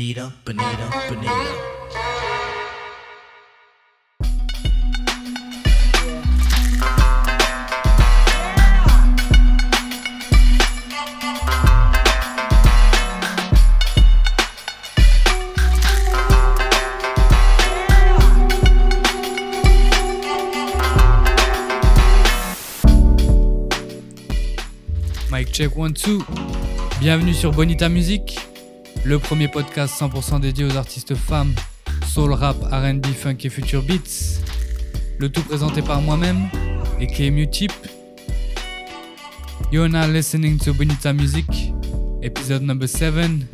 Bonita, Bonita, Bonita. Check one two. Bienvenue sur Bonita Music, le premier podcast 100% dédié aux artistes femmes, soul rap, R&B, funk et future beats. Le tout présenté par moi-même et KMU Tip. You're now listening to Bonita Music, episode number 7,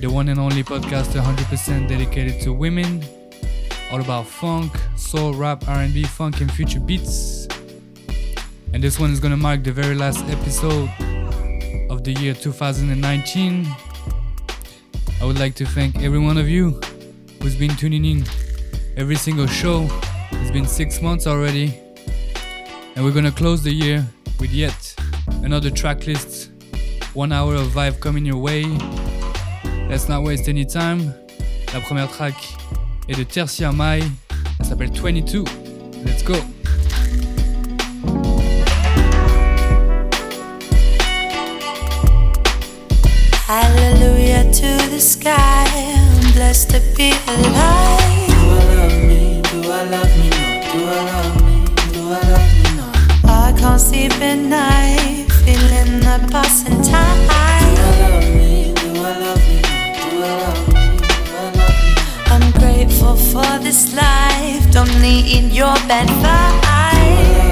the one and only podcast 100% dedicated to women, all about funk, soul, rap, R&B, funk and future beats. And this one is gonna mark the very last episode of the year 2019. I would like to thank every one of you who's been tuning in every single show. It's been six months already, and we're gonna close the year with yet another track list. One hour of vibe coming your way. Let's not waste any time. La première track est de Tercia Mai. Elle s'appelle 22. Let's go. The sky. I'm blessed to be alive. Do I love me? Do I love me? No. Do I love me? Do I love me? No. I can't sleep at night, feeling the passing Do time. I love me? Do I love me? No. Do I love me? Do I love me? I'm grateful for this life. Don't need your bad vibes.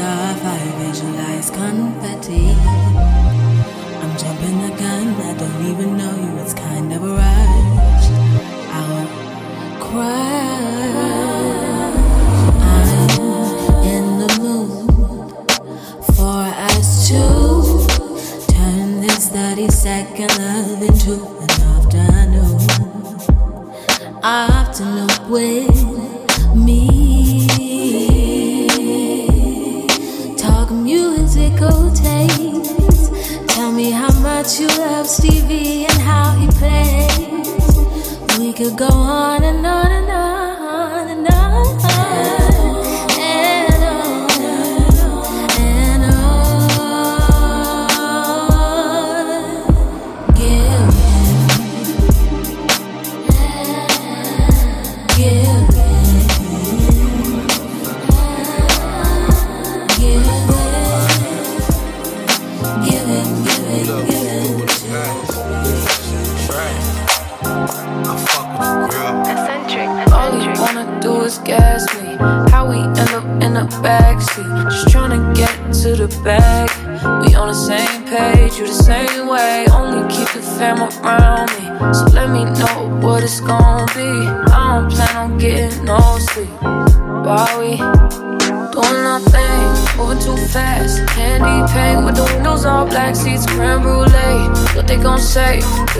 Off, I visualize confetti. I'm jumping the gun, I don't even know you, it's kind of a rush. I'll cry. I'm in the mood for us to turn this 30 second love into an afternoon. Afternoon with love Stevie and how he plays. We could go on and on.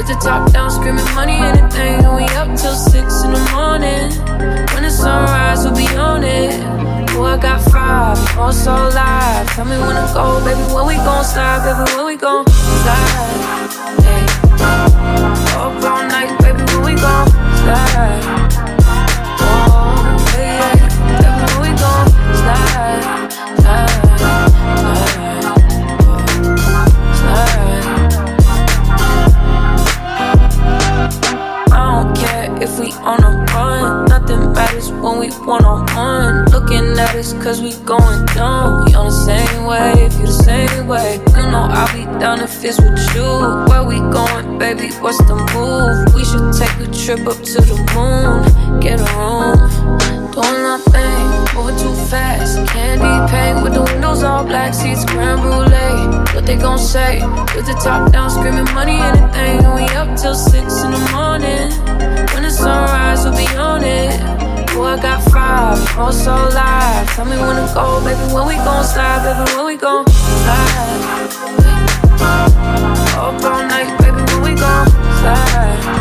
With the top down, screaming money, anything. And we up till six in the morning. When the sunrise, we'll be on it. Oh, I got five, all so live. Tell me when to go, baby, when we gon' slide, baby, when we gon' slide. cause we going down. We on the same wave, you the same way. You know I'll be down if it's with you. Where we going, baby? What's the move? We should take a trip up to the moon, get a room. Doing nothing, moving too fast. Candy paint with the windows all black, seats creme brulee. What they gon' say? With the top down, screaming money, anything. And we up till six in the morning. When the sunrise, we'll be on it. Boy, I got five, oh so live. Tell me when to go, baby, when we gon' slide, baby, when we gon' slide. Up all night, baby, when we gon' slide.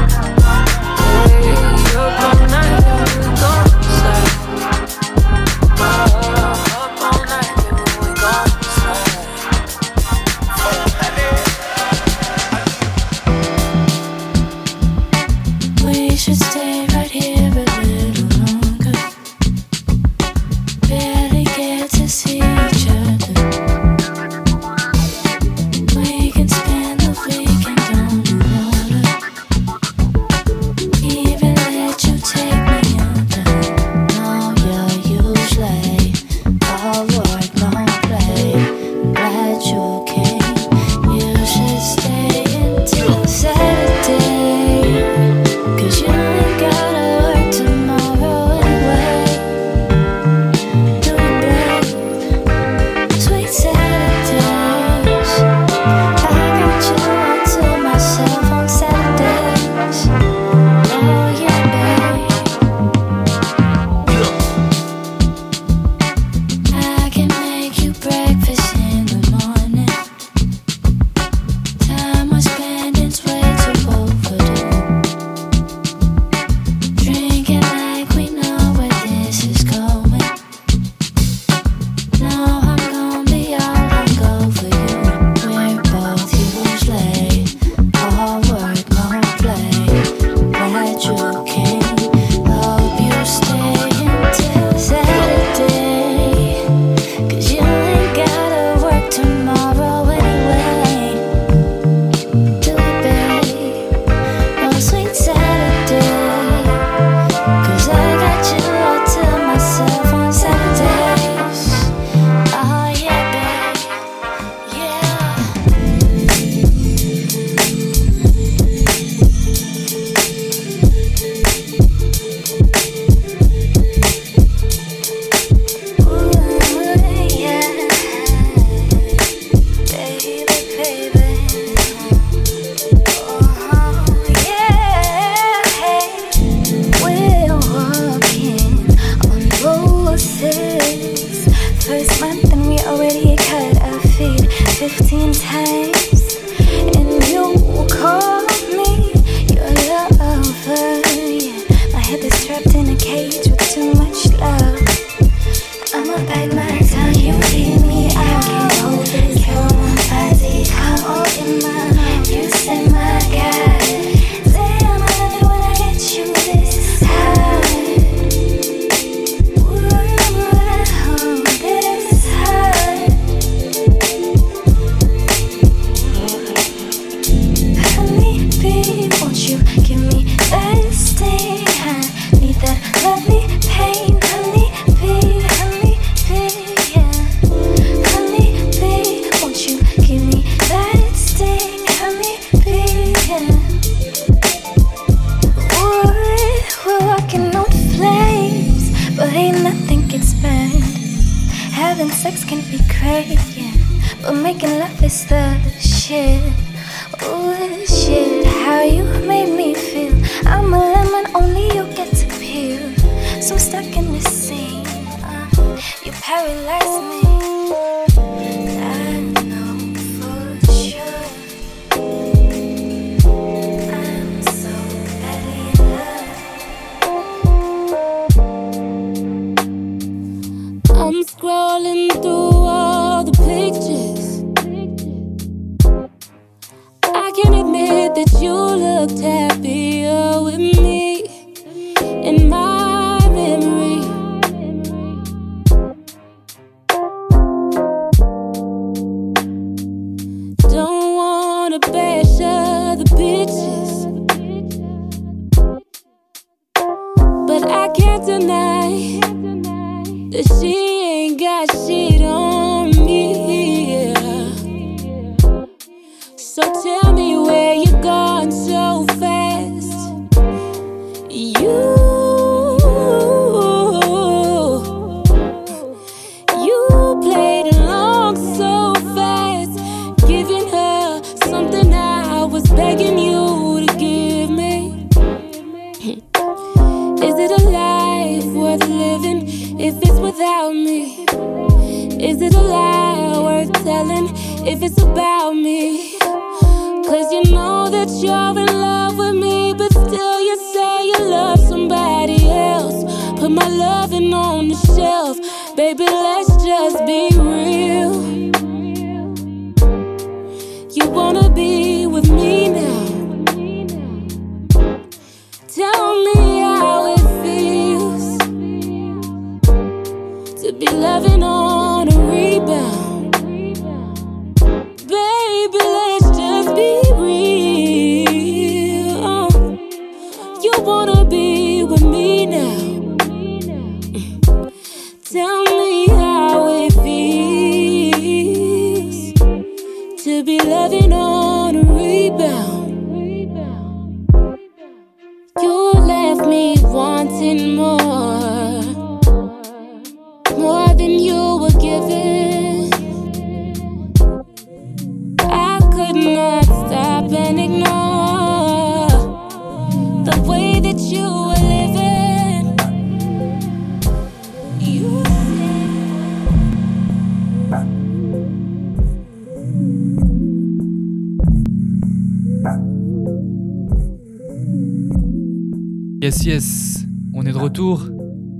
Yes, yes, on est de retour.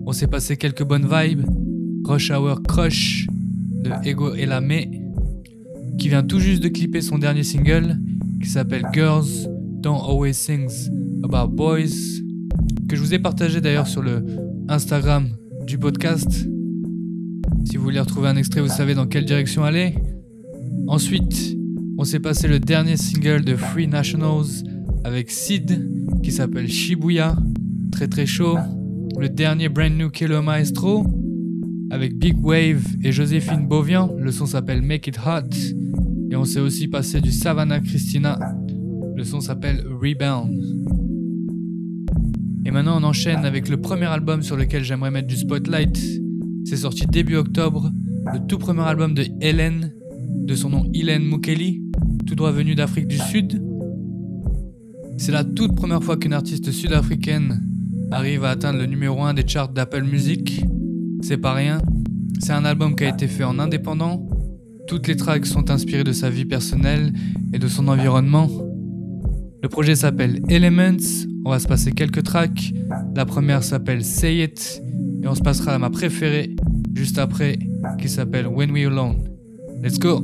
On s'est passé quelques bonnes vibes. Rush Hour Crush de Ego et la qui vient tout juste de clipper son dernier single qui s'appelle Girls Don't Always Sings About Boys, que je vous ai partagé d'ailleurs sur le Instagram du podcast. Si vous voulez retrouver un extrait, vous savez dans quelle direction aller. Ensuite, on s'est passé le dernier single de Free Nationals avec Sid qui s'appelle Shibuya, très très chaud. Le dernier brand new Kilo Maestro avec Big Wave et Joséphine Bovian. Le son s'appelle Make It Hot. Et on s'est aussi passé du Savannah Christina. Le son s'appelle Rebound. Et maintenant on enchaîne avec le premier album sur lequel j'aimerais mettre du spotlight. C'est sorti début octobre. Le tout premier album de Hélène, de son nom Hélène Mukeli, tout droit venu d'Afrique du Sud. C'est la toute première fois qu'une artiste sud-africaine arrive à atteindre le numéro 1 des charts d'Apple Music. C'est pas rien. C'est un album qui a été fait en indépendant. Toutes les tracks sont inspirées de sa vie personnelle et de son environnement. Le projet s'appelle Elements. On va se passer quelques tracks. La première s'appelle Say It. Et on se passera à ma préférée juste après qui s'appelle When We Alone. Let's go!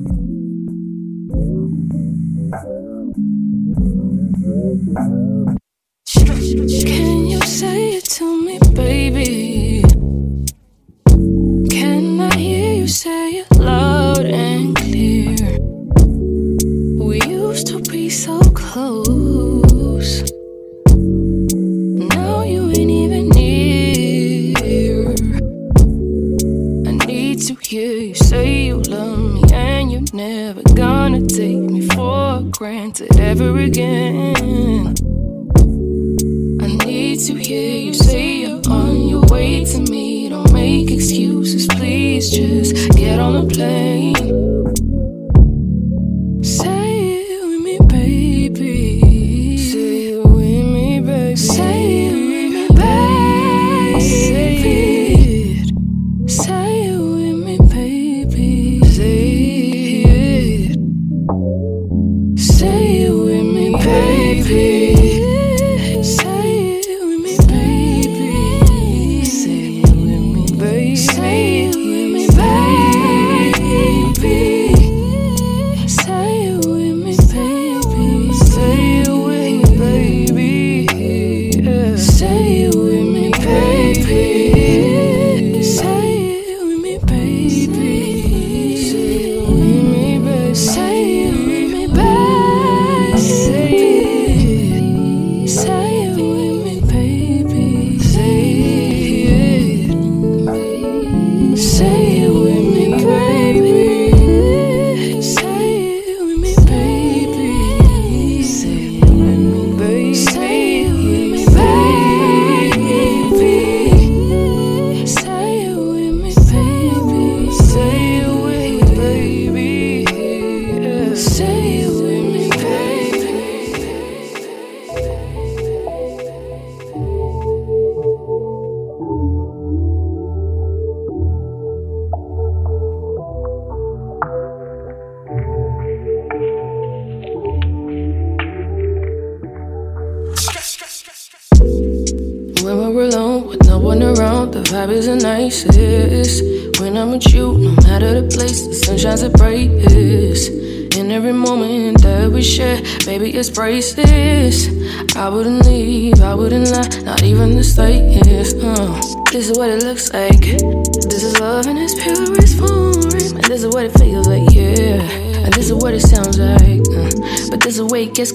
Can you say it to me, baby? Can I hear you say it loud and clear? We used to be so close. Now you ain't even near. I need to hear you say you love me and you're never gonna take me for granted ever again to hear you say you're on your way to me. Don't make excuses, please just get on the plane.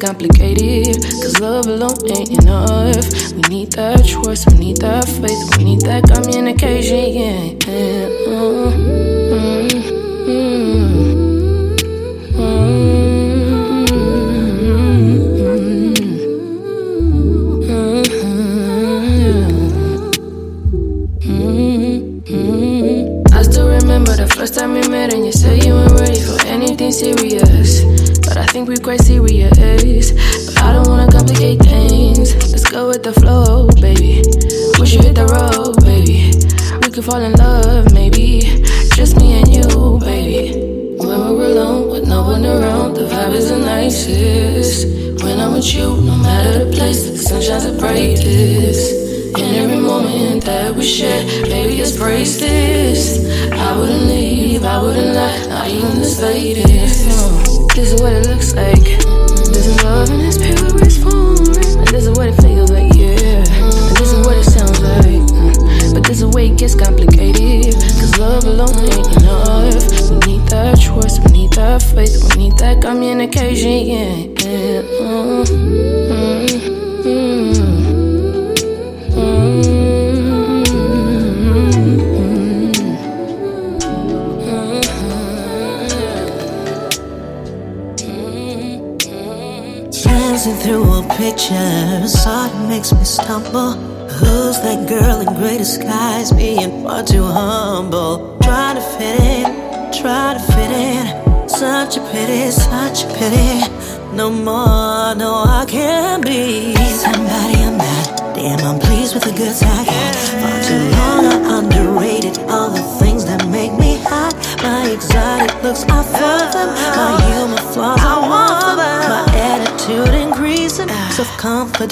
complicated.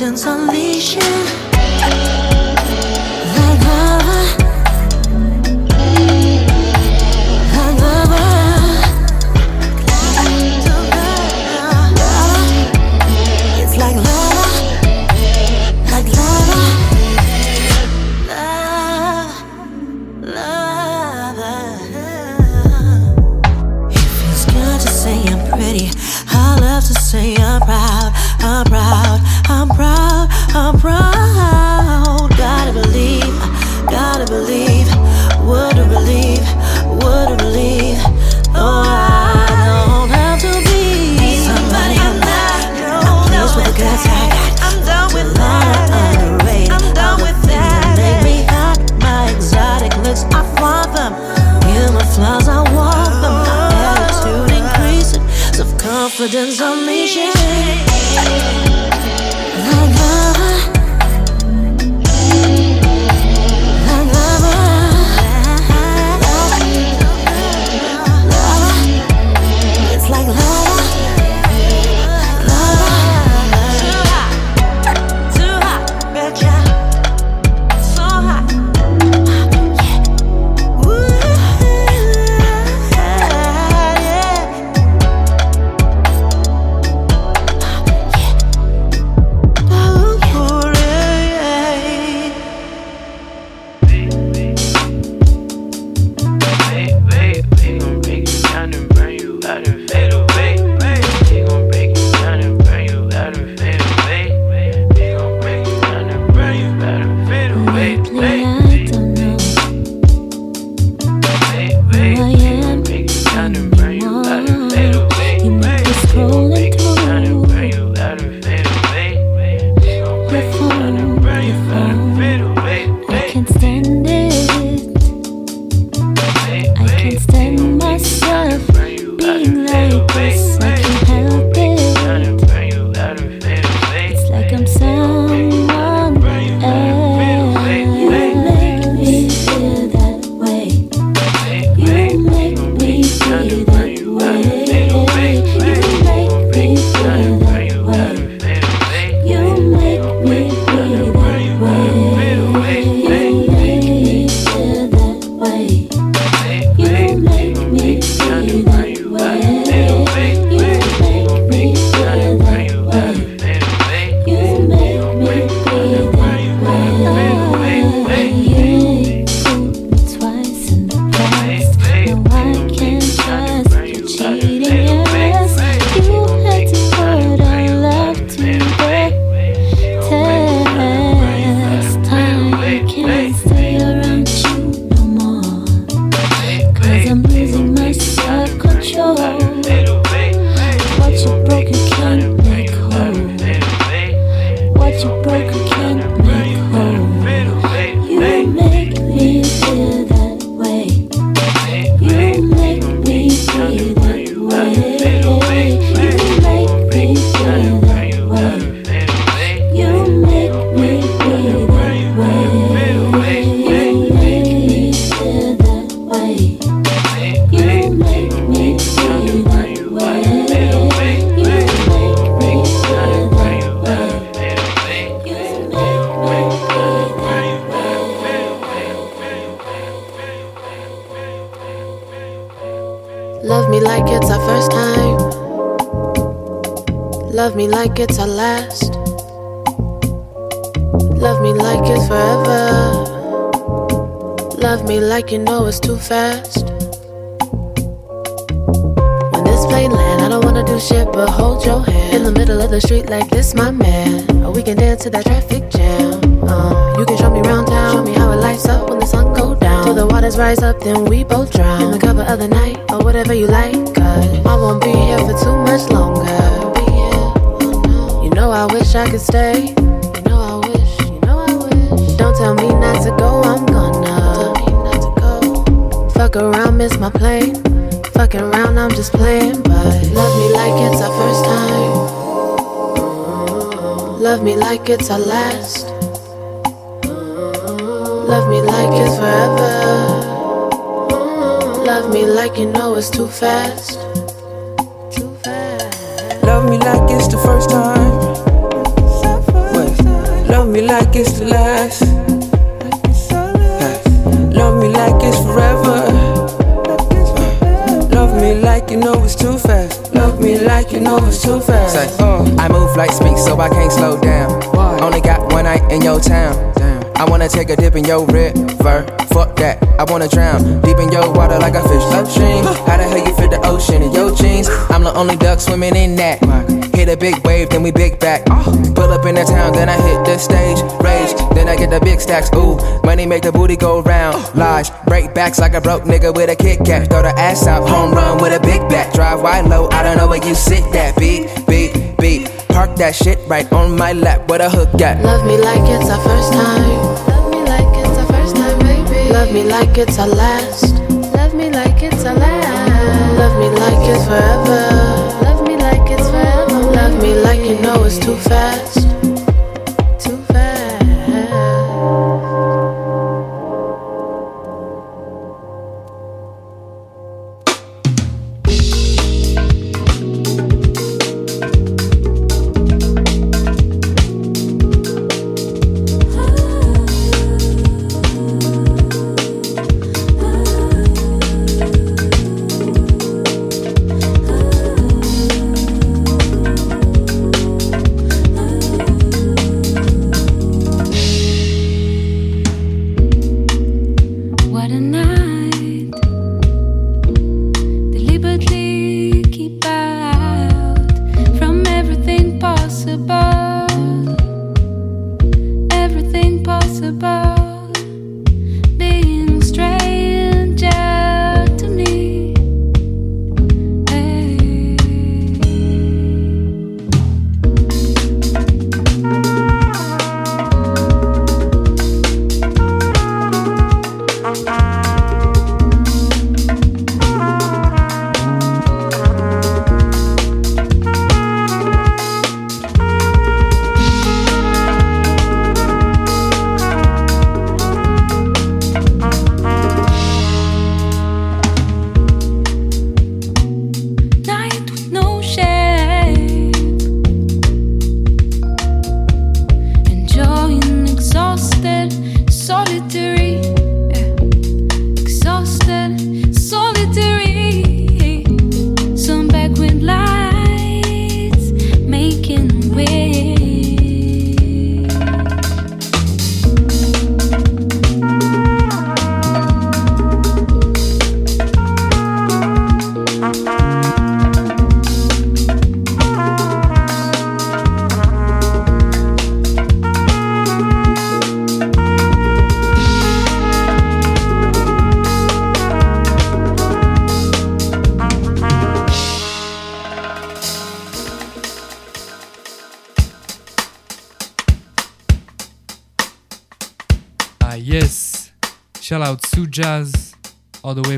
mountains unleashing. It's like like love, love. It feels good to say I'm pretty. I love to say I'm proud, I'm proud. Me like it's the last. Love me like it's forever. Love me like you know it's too fast. Love me like you know it's too fast. Say, uh, I move like speak, so I can't slow down. Only got one night in your town. I wanna take a dip in your river. Fuck that, I wanna drown deep in your water like a fish upstream. How the hell you fit the ocean in your jeans? I'm the only duck swimming in that. Hit a big wave, then we big back. Pull up in the town, then I hit the stage. Rage, then I get the big stacks. Ooh, money make the booty go round. Lies, break backs like a broke nigga with a Kit Kat. Throw the ass out, home run with a big bat. Drive wide low, I don't know where you sit that. Beat, beat, beat. Park that shit right on my lap. What a hook at. Love me like it's our first time. Love me like it's our first time, baby. Love me like it's our last. Love me like it's our last. Love me like it's forever. Love me like it's forever. Love me like you know it's too fast.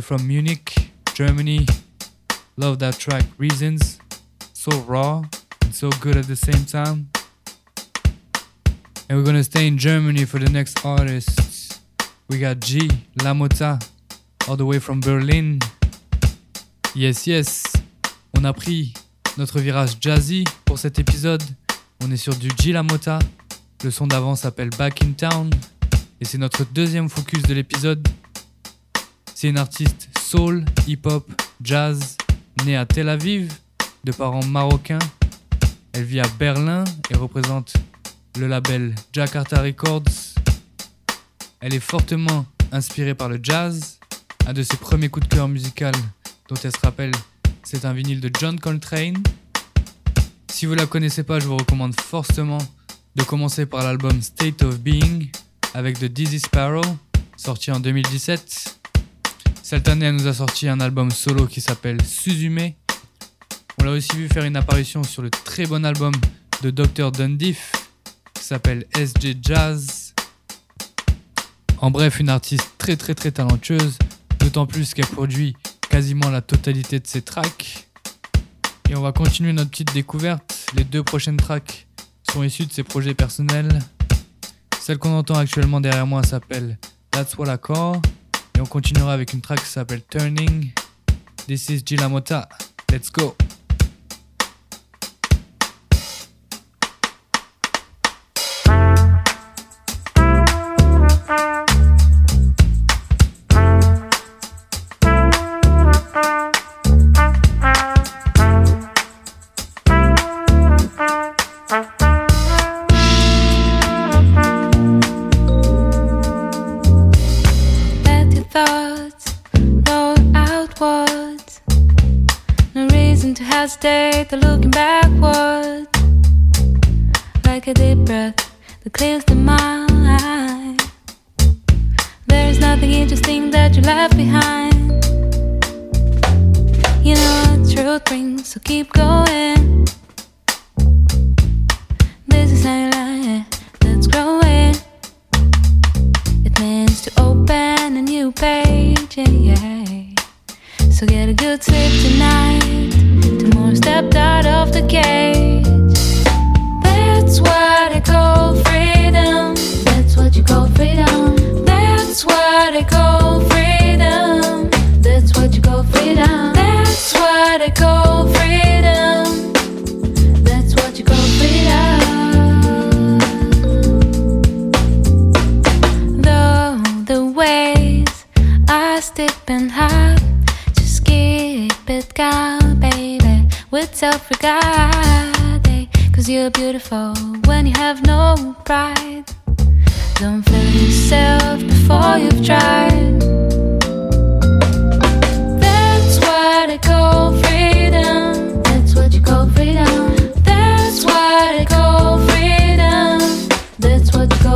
From Munich, Germany. Love that track, Reasons. So raw and so good at the same time. And we're gonna stay in Germany for the next artist. We got G, Lamota, all the way from Berlin. Yes, yes. On a pris notre virage jazzy pour cet épisode. On est sur du G Lamota. Le son d'avant s'appelle Back in Town. Et c'est notre deuxième focus de l'épisode. C'est une artiste soul, hip-hop, jazz, née à Tel Aviv, de parents marocains. Elle vit à Berlin et représente le label Jakarta Records. Elle est fortement inspirée par le jazz. Un de ses premiers coups de cœur musicaux dont elle se rappelle, c'est un vinyle de John Coltrane. Si vous la connaissez pas, je vous recommande fortement de commencer par l'album State of Being avec The Dizzy Sparrow, sorti en 2017. Cette année, elle nous a sorti un album solo qui s'appelle Suzume. On l'a aussi vu faire une apparition sur le très bon album de Dr. Dundiff qui s'appelle SJ Jazz. En bref, une artiste très très très talentueuse, d'autant plus qu'elle produit quasiment la totalité de ses tracks. Et on va continuer notre petite découverte. Les deux prochaines tracks sont issues de ses projets personnels. Celle qu'on entend actuellement derrière moi s'appelle That's What I Call. Et on continuera avec une track qui s'appelle Turning. This is Gilamota. Let's go.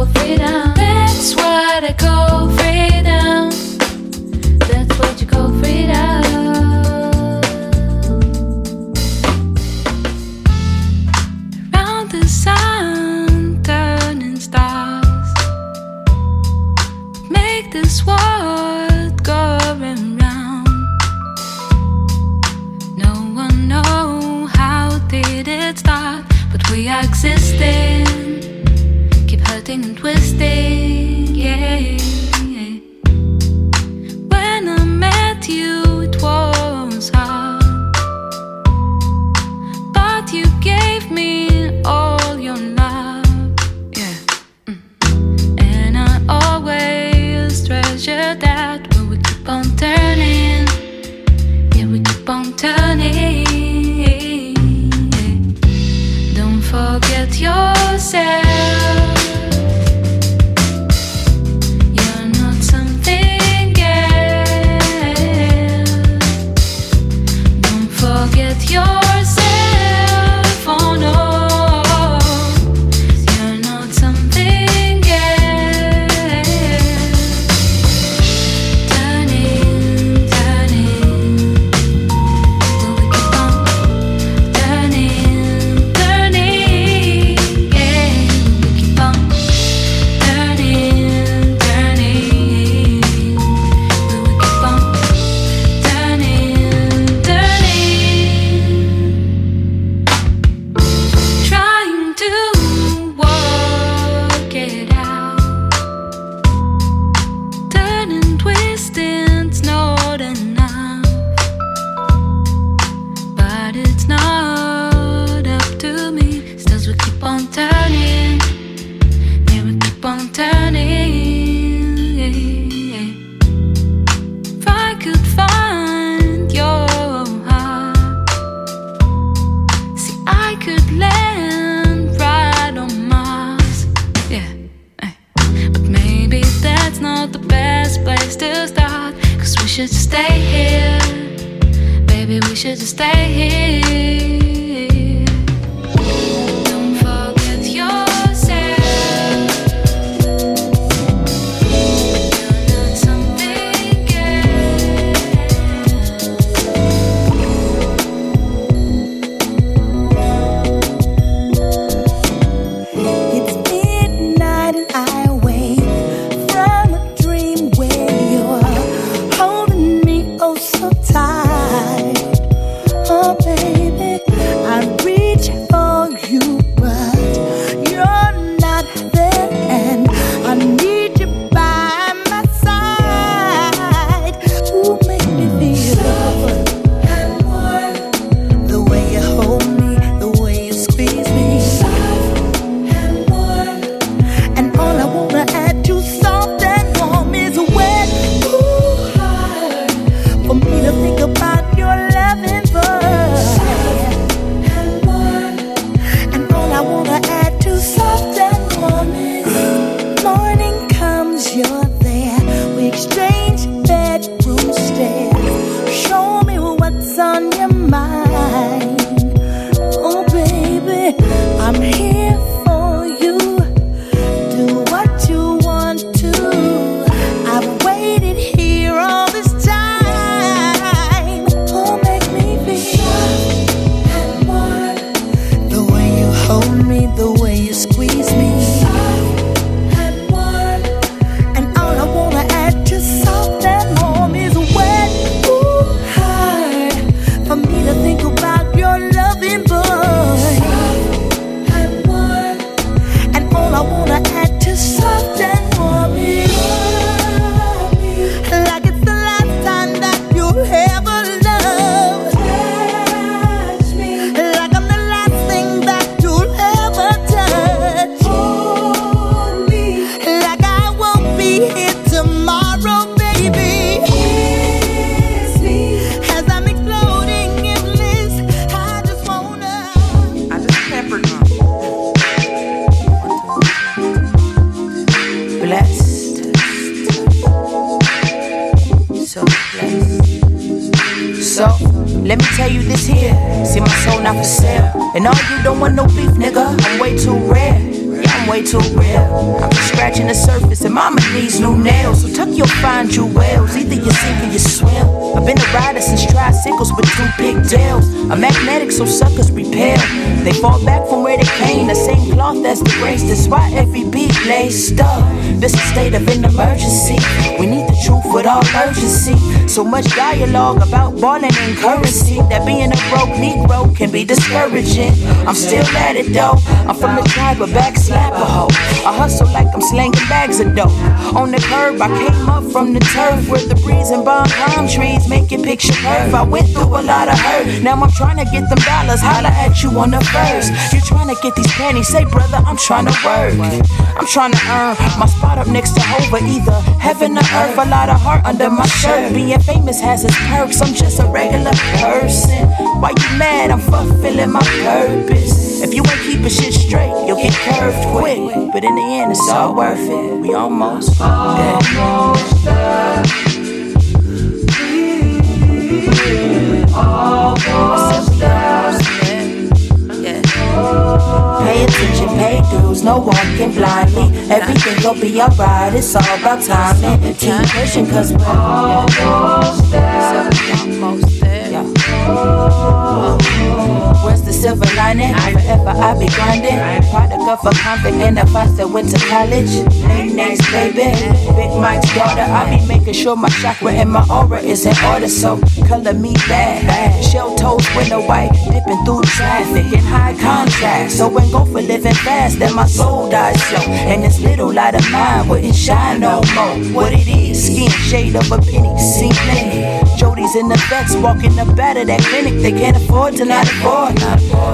freedom. That's what I go not the best place to start. Cause we should just stay here. Baby, we should just stay here. Way too real. I'm scratching the surface, and mama needs new nails. So tuck your fine jewels. Either you sink or you swim. I've been a rider since tricycles with two pigtails. I'm magnetic, so suckers repel. They fall back from where they came. The same cloth as the grace. That's why every beat lays stuck. This is a state of an emergency. We need the truth with all urgency. So much dialogue about balling in currency that being a broke Negro can be discouraging. I'm still at it though. I'm from the tribe of back slapper hoe. I hustle like I'm slanging bags of dope. On the curb, I came up from the turf where the breeze and bomb palm trees make it picture curve. I went through a lot of hurt. Now I'm trying to get them dollars. Holla at you on the first. You're trying to get these pennies. Say, brother, I'm trying to work. I'm trying to earn my spot up next to Hova, either heaven or earth. A lot of heart under my shirt. Being famous has its perks. I'm just a regular person. Why you mad? I'm fulfilling my purpose. If you ain't keeping shit straight, you'll get curved quick. But in the end, it's all worth it. We almost there. Almost there. Pay attention, pay dues, no walking blindly. Everything gon' be alright, it's all about timing. Keep pushing, cause we're almost there. Almost there. Where's the silver lining? Forever I be grinding. Product of a convict and a boss that went to college. Name names, baby. Big Mike's daughter. I be making sure my chakra and my aura is in order. So color me bad. Shell toes winter white, dipping through traffic in high contrast. So when go for living fast, then my soul dies slow. And this little light of mine wouldn't shine no more. What it is, skin shade of a penny, see plenty. Jody's in the vets, walking the bed of that clinic. They can't afford to not afford.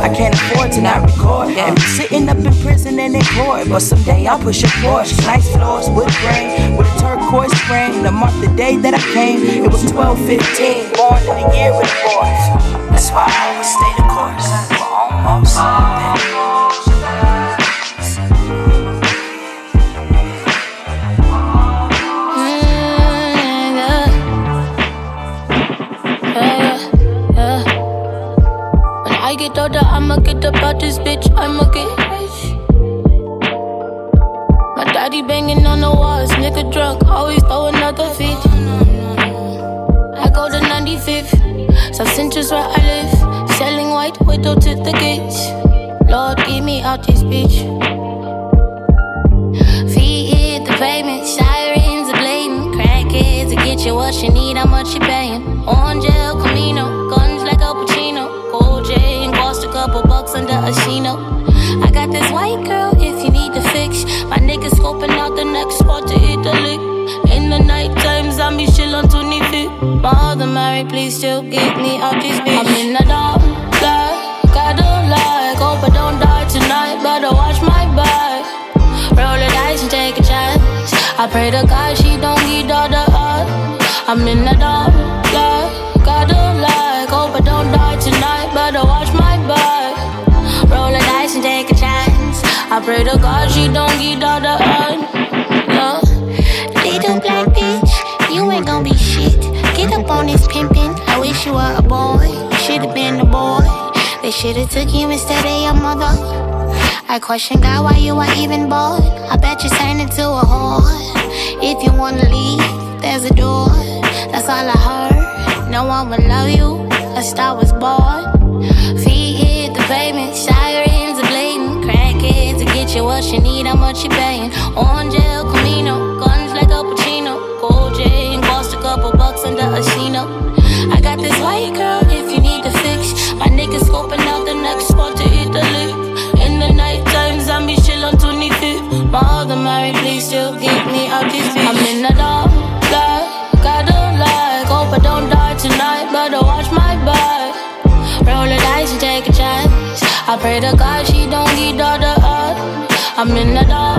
I can't afford to not record. And be sitting up in prison and in court. But someday I'll push a Porsche. Nice floors, wood grain, with a turquoise frame. To mark the day that I came, it was 1215. Born in the year with a boys. That's why I always stay the course. We're almost there. When I'ma get up this bitch, I'ma get rich. My daddy banging on the walls, nigga drunk, always throw another fit. I go to 95th, South Central's where I live. Selling white widow to the gates. Lord, get me out this bitch. Feet hit the pavement, sirens are blatant. Crackheads to get you what you need, how much you paying. Orange feet. My other married, please still get me out this bitch. I'm in the dark, like, gotta like. Hope I don't die tonight, better watch my back. Roll the dice and take a chance. I pray to God she don't get all the art. I'm in the dark, like, gotta like. Hope I don't die tonight, better watch my back. Roll the dice and take a chance. I pray to God she don't get all the art. Get up on this pimpin'. I wish you were a boy. You Should've been a boy. They should've took you instead of your mother. I question God why you are even born. I bet you turned into a whore. If you wanna leave, there's a door. That's all I heard. No one will love you. A star was born. Feet hit the pavement, sirens are blatant. Crackheads to get you what you need, how much you paying. Orange El Camino, pray to God she don't get all the art. I'm in the dark,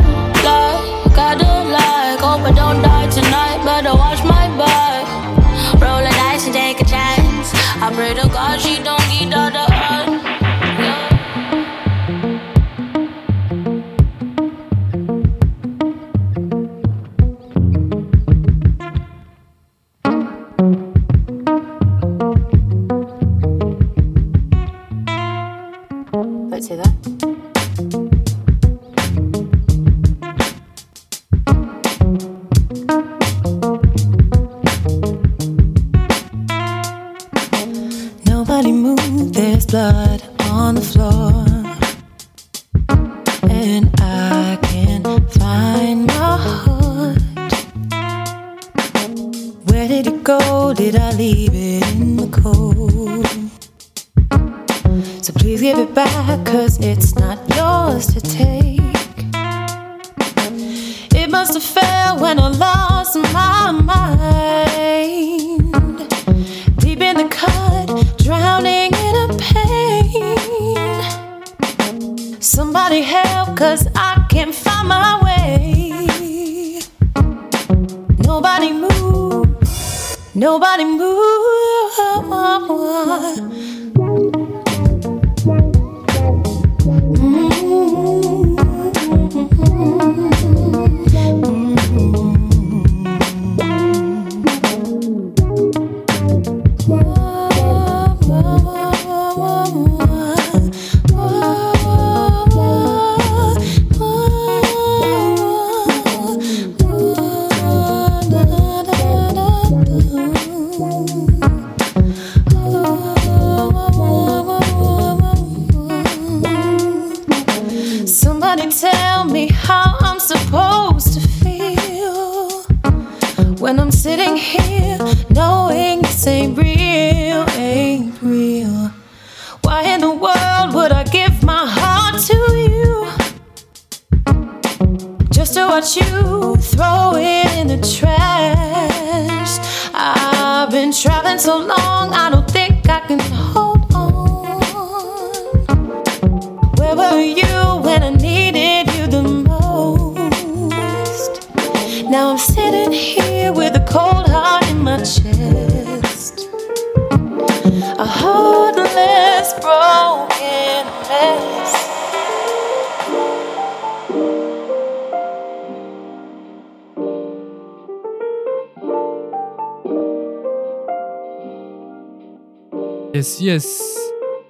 Yes.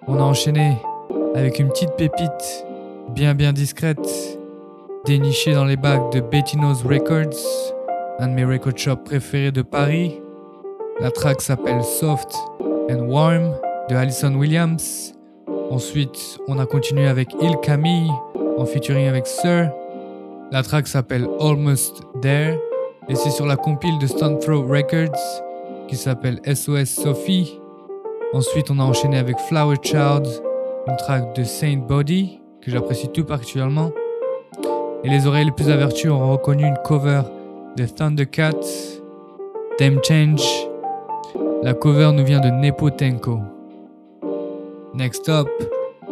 On a enchaîné avec une petite pépite bien bien discrète, dénichée dans les bacs de Bettino's Records, un de mes record shops préférés de Paris. La track s'appelle Soft and Warm de Alison Williams. Ensuite, on a continué avec Il Camille en featuring avec Sir. La track s'appelle Almost There et c'est sur la compile de Stone Throw Records qui s'appelle SOS Sophie. Ensuite, on a enchaîné avec Flower Child, une track de Saint Body que j'apprécie tout particulièrement. Et les oreilles les plus averties ont reconnu une cover de Thundercat, Them Change. La cover nous vient de Nepotenko. Next up,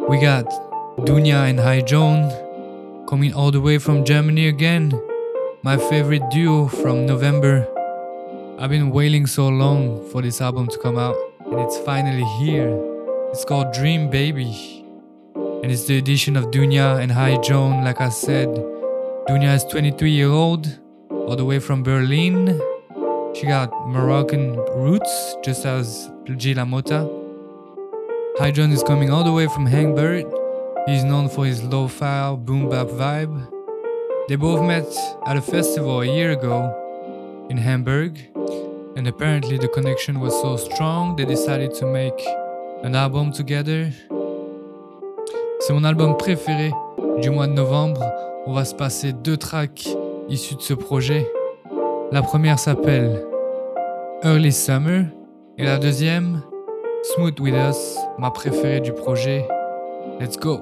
we got Dunya and High Joan coming all the way from Germany again. My favorite duo from November. I've been waiting so long for this album to come out, and it's finally here. It's called Dream Baby, and it's the edition of Dunya and High Joan. Like I said, Dunya is 23 year old, all the way from Berlin. She got Moroccan roots, just as Gila Mota. High Joan is coming all the way from Hamburg. He's known for his lo-fi boom bap vibe. They both met at a festival a year ago in Hamburg, and apparently the connection was so strong they decided to make an album together. C'est mon album préféré du mois de novembre. On va se passer deux tracks issus de ce projet. La première s'appelle Early Summer et la deuxième Smooth With Us, ma préférée du projet. Let's go!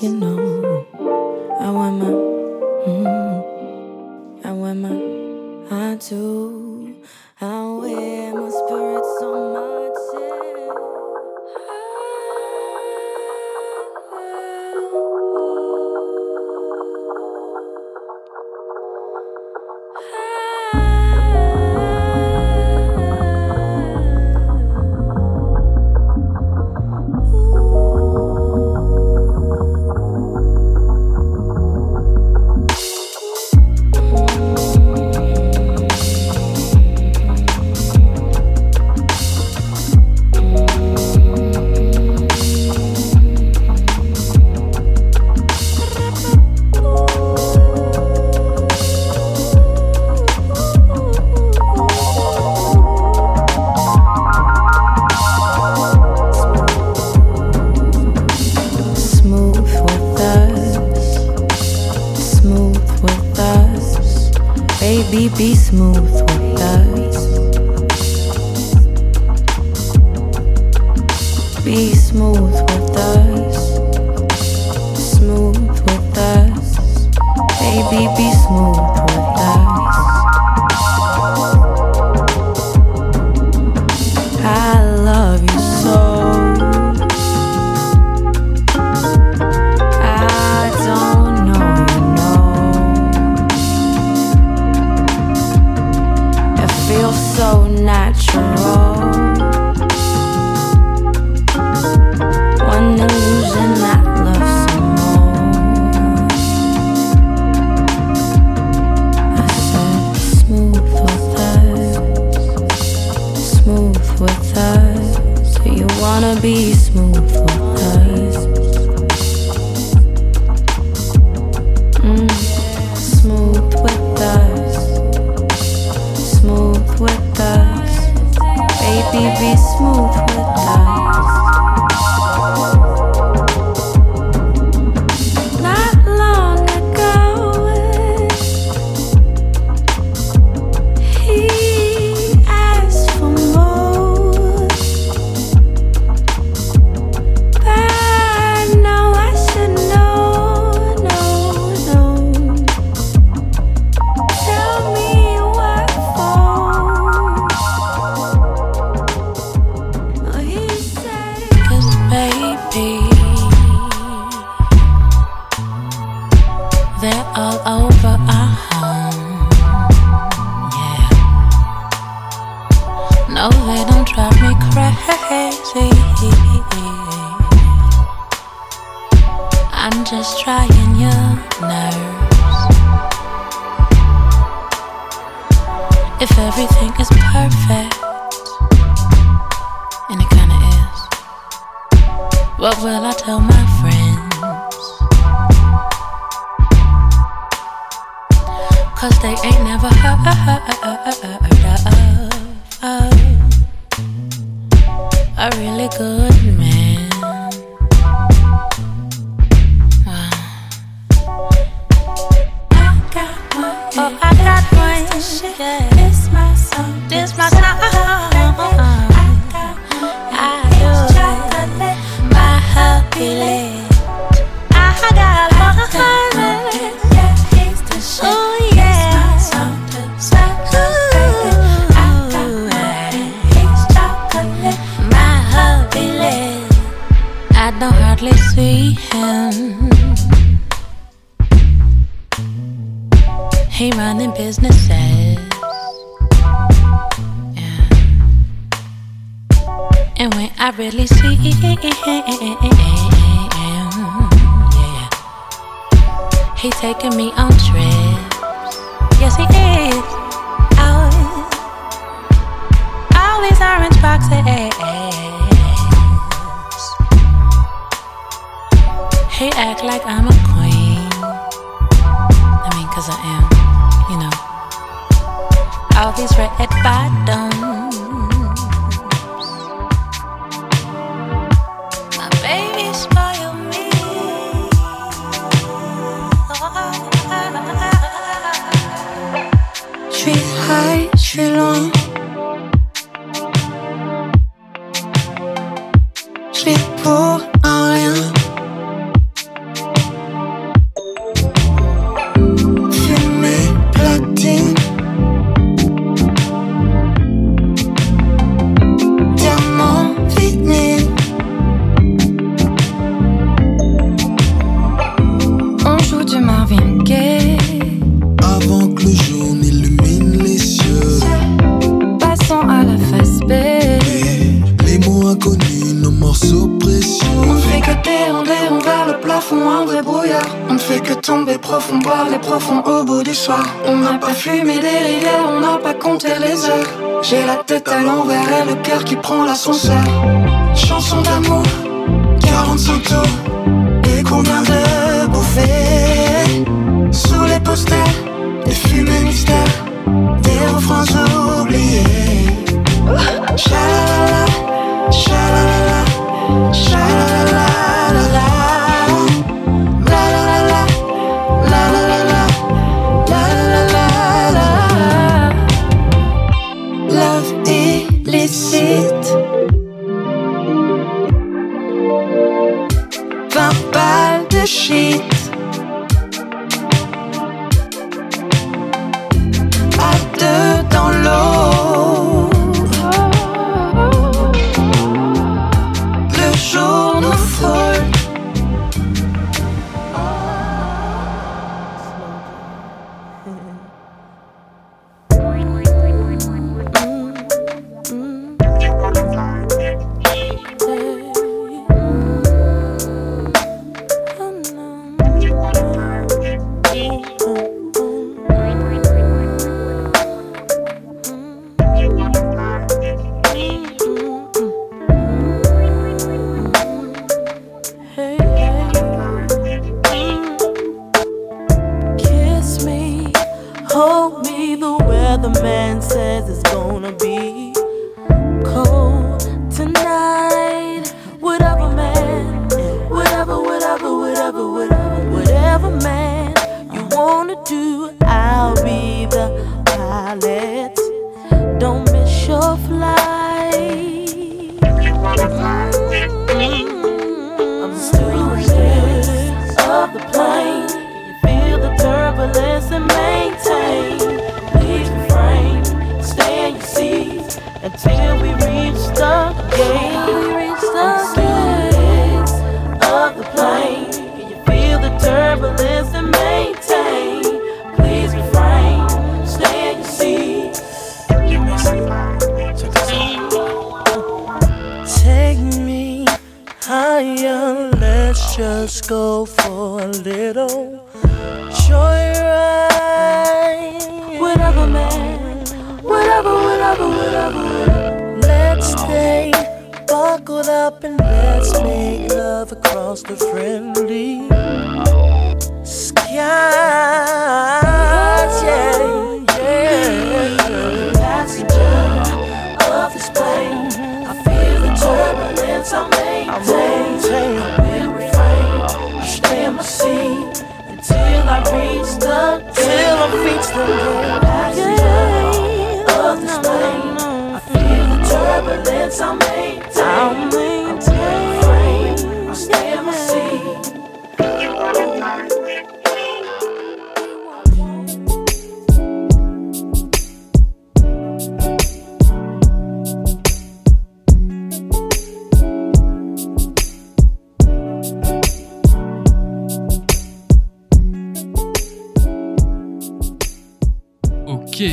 you know. I want my, mm, I want my, I do. Ok,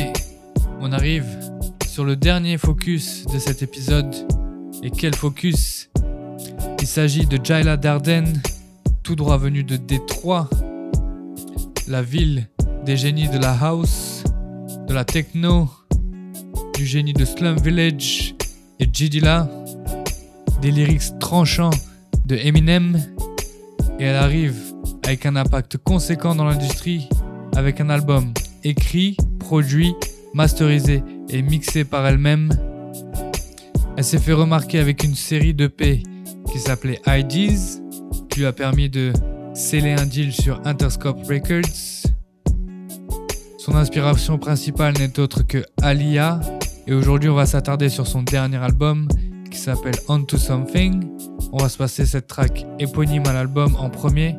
on arrive sur le dernier focus de cet épisode. Et quel focus? Il s'agit de Jaila Darden, tout droit venu de Détroit, la ville des génies de la house, de la techno, du génie de Slum Village et Jidila, des lyrics tranchants de Eminem, et elle arrive avec un impact conséquent dans l'industrie, avec un album écrit produit, masterisé et mixé par elle-même. Elle s'est fait remarquer avec une série de P qui s'appelait IDs, qui lui a permis de sceller un deal sur Interscope Records. Son inspiration principale n'est autre que Alia, et aujourd'hui on va s'attarder sur son dernier album qui s'appelle Onto Something. On va se passer cette track éponyme à l'album en premier,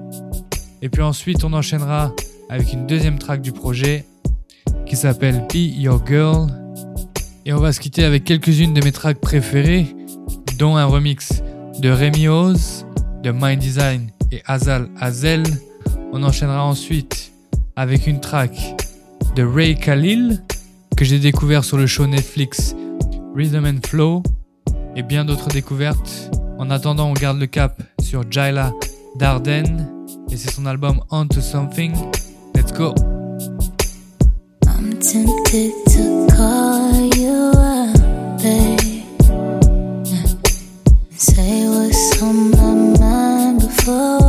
et puis ensuite on enchaînera avec une deuxième track du projet qui s'appelle Be Your Girl. Et on va se quitter avec quelques-unes de mes tracks préférées, dont un remix de Remy Oz, de Mind Design et Azal Azel. On enchaînera ensuite avec une track de Ray Khalil que j'ai découvert sur le show Netflix Rhythm and Flow et bien d'autres découvertes. En attendant, on garde le cap sur Jaila Darden et c'est son album On to Something. Let's go! Say what's on my mind before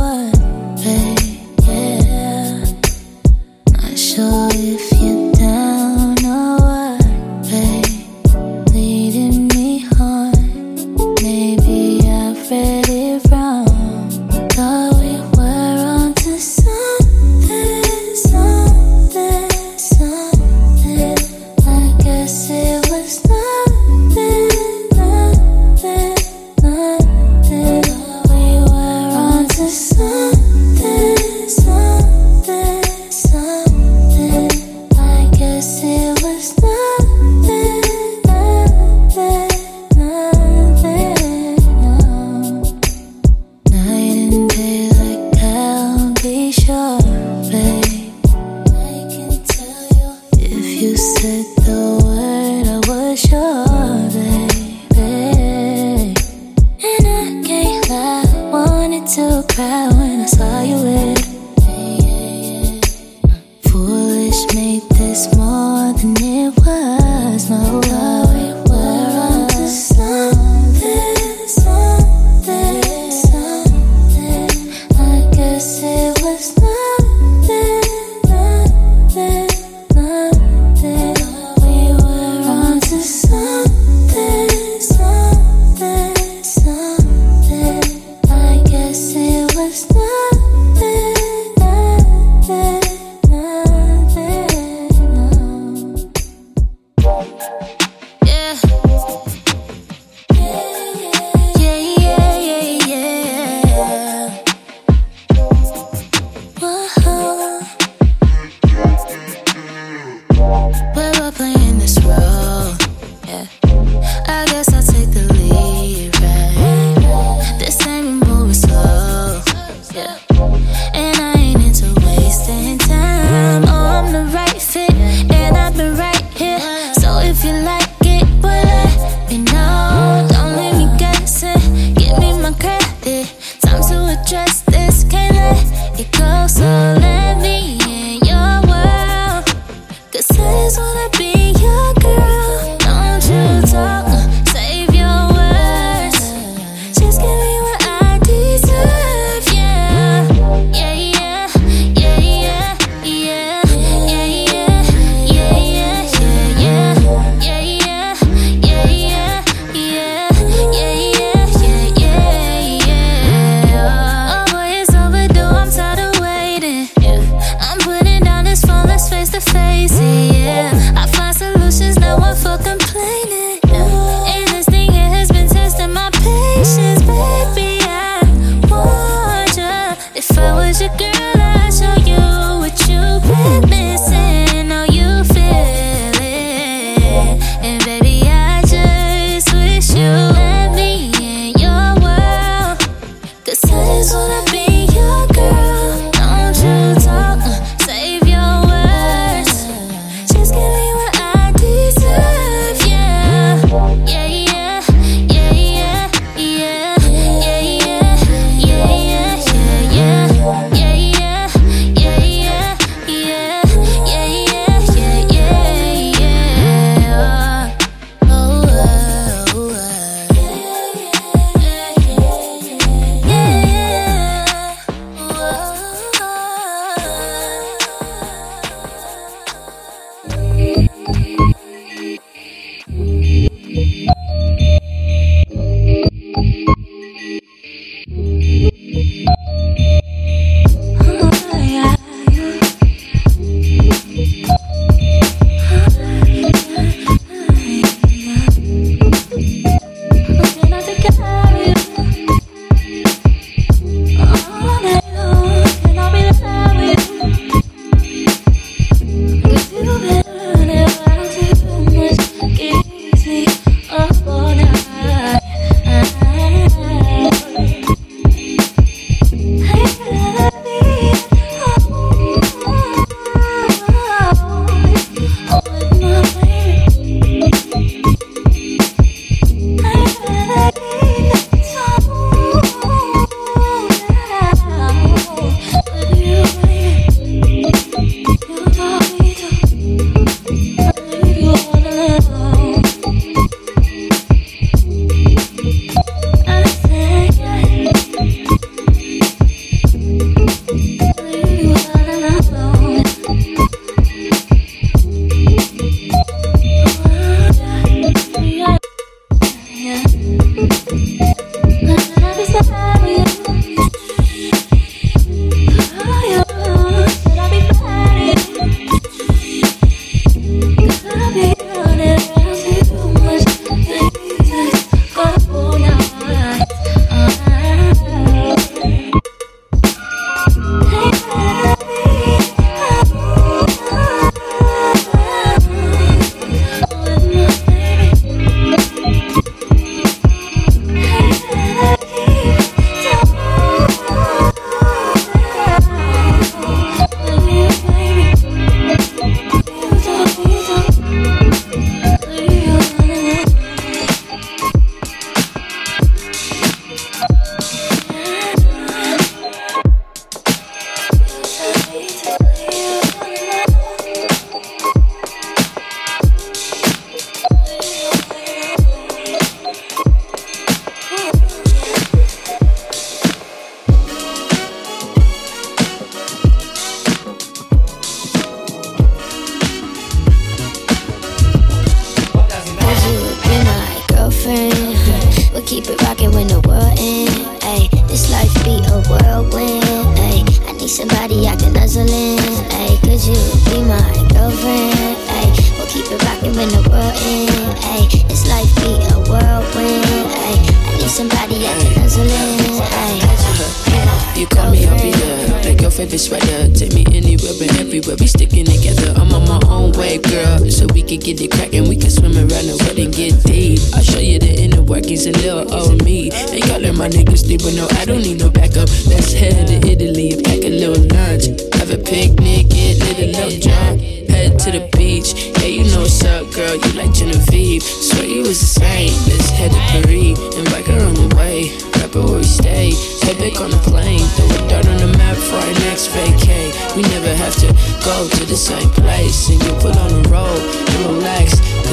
faces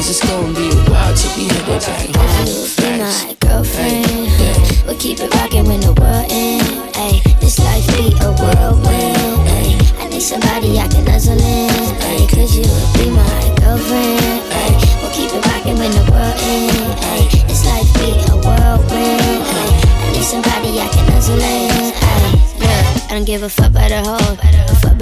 Cause it's gonna be a while till we head back home. be my girlfriend. We'll keep it rocking when the world ends. Ay, this life be a whirlwind. Ay, I need somebody I can nuzzle in. Ay, could you be my girlfriend? Ay, we'll keep it rocking when the world ends. Ay, this life be a whirlwind. Ay, I need somebody I can nuzzle in. Ay, yeah, I don't give a fuck about the hoe.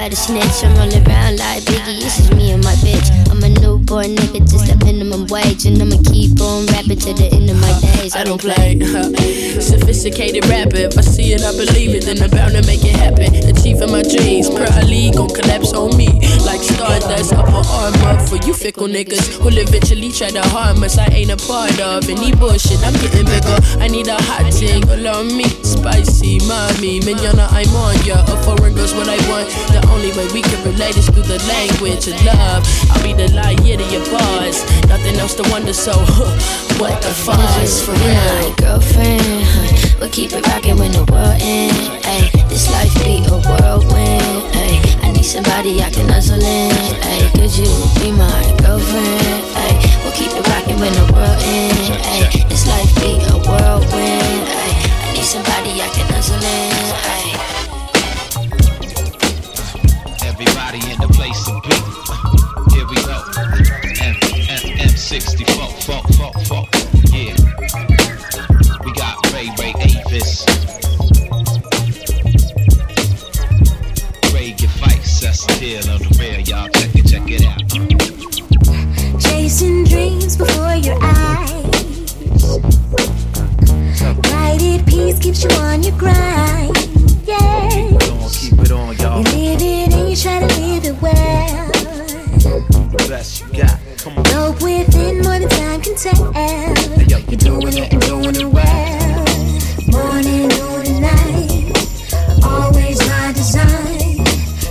The snitch. I'm rolling around like Biggie. This is me and my bitch. I'm a newborn nigga, just a minimum wage. And I'ma keep on rapping to the end of my days. I don't play. Sophisticated rapper. If I see it, I believe it. Then I'm bound to make it happen. Achieving my dreams. Probably gon' collapse on me. Like stardust. Up an arm up for you fickle niggas who'll eventually try to harm us. I ain't a part of any bullshit. I'm getting bigger. I need a hot thing. Allow me. Spicy, mommy. Minyana, I'm on ya. A foreign girl's what I want. The only way we can relate is through the language of love. I'll be the light year to your bars. Nothing else to wonder, so what the fuck is for real? girlfriend. We'll keep it rocking when the world ends. Ay, this life be a whirlwind. Ay, I need somebody I can nuzzle in. Ay, could you be my girlfriend? Ay, we'll keep it rocking when the world ends. Ay, this life be a whirlwind. Ay, I need somebody I can nuzzle in. 60. Fuck, fuck, fuck, fuck. Yeah. We got Ray Ray Avis. Ray still on the rail, y'all. Check it, check it out. Chasing dreams before your eyes. Guided peace keeps you on your grind. Yeah. Keep it on, y'all. You live it and you try to live it well. The best you got. Within more than time can tell. You're doing it and doing it well. Morning, noon, and night. Always my design.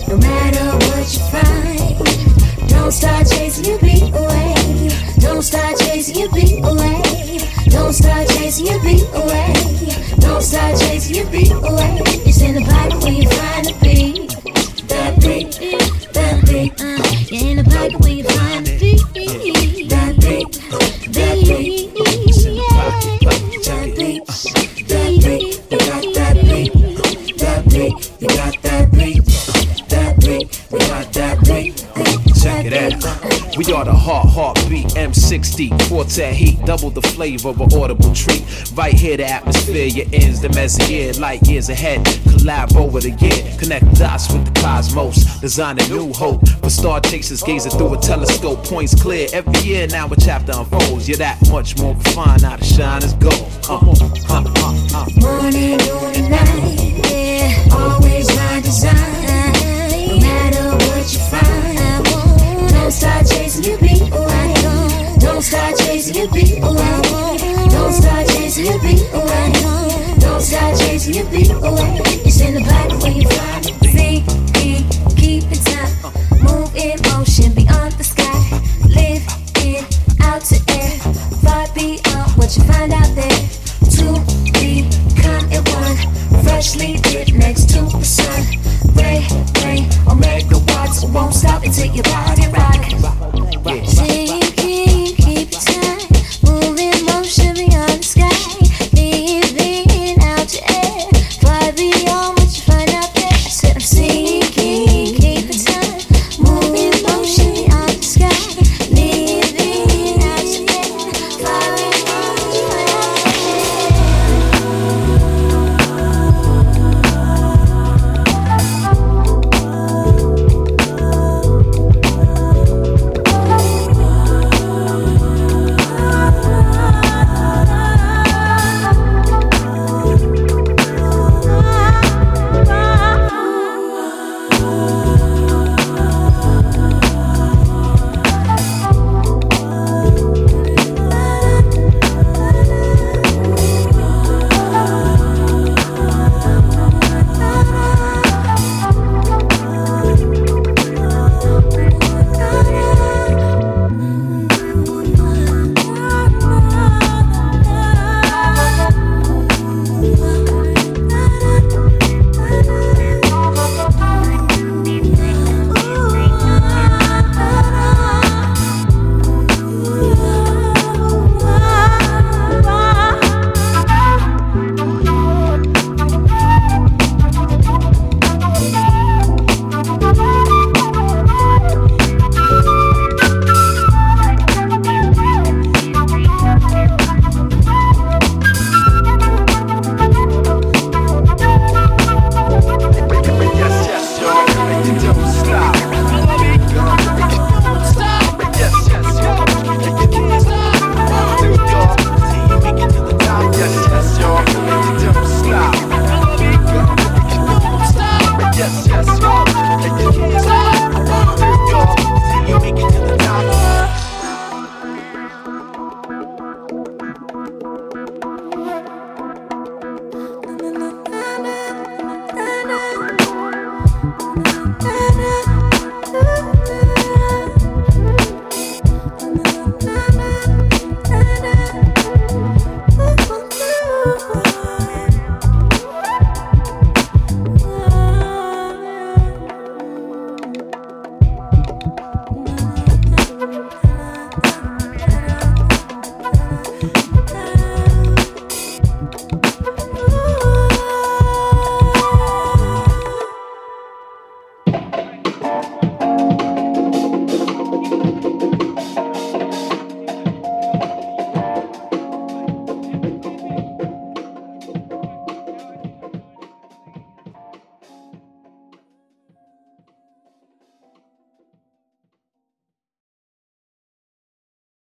No matter what you find. Don't start chasing your beat away. Don't start chasing your beat away. Don't start chasing your beat away. Don't start chasing your beat away. It's in the Bible where you M60, heat, double the flavor of an audible treat. Right here, the atmosphere, your ends, the messier, light years ahead. Collab over the year, connect dots with the cosmos, design a new hope. For star chasers gazing through a telescope, points clear. Every year now a chapter unfolds. You're that much more refined, now the shine is gold. Come on, uh, uh, uh. Morning, noon, and night. Yeah, always my design. No matter what you find. Don't chasing away. Don't start chasing your beat away. Don't start chasing your beat away. Don't start chasing your beat away. It's in the Bible where you find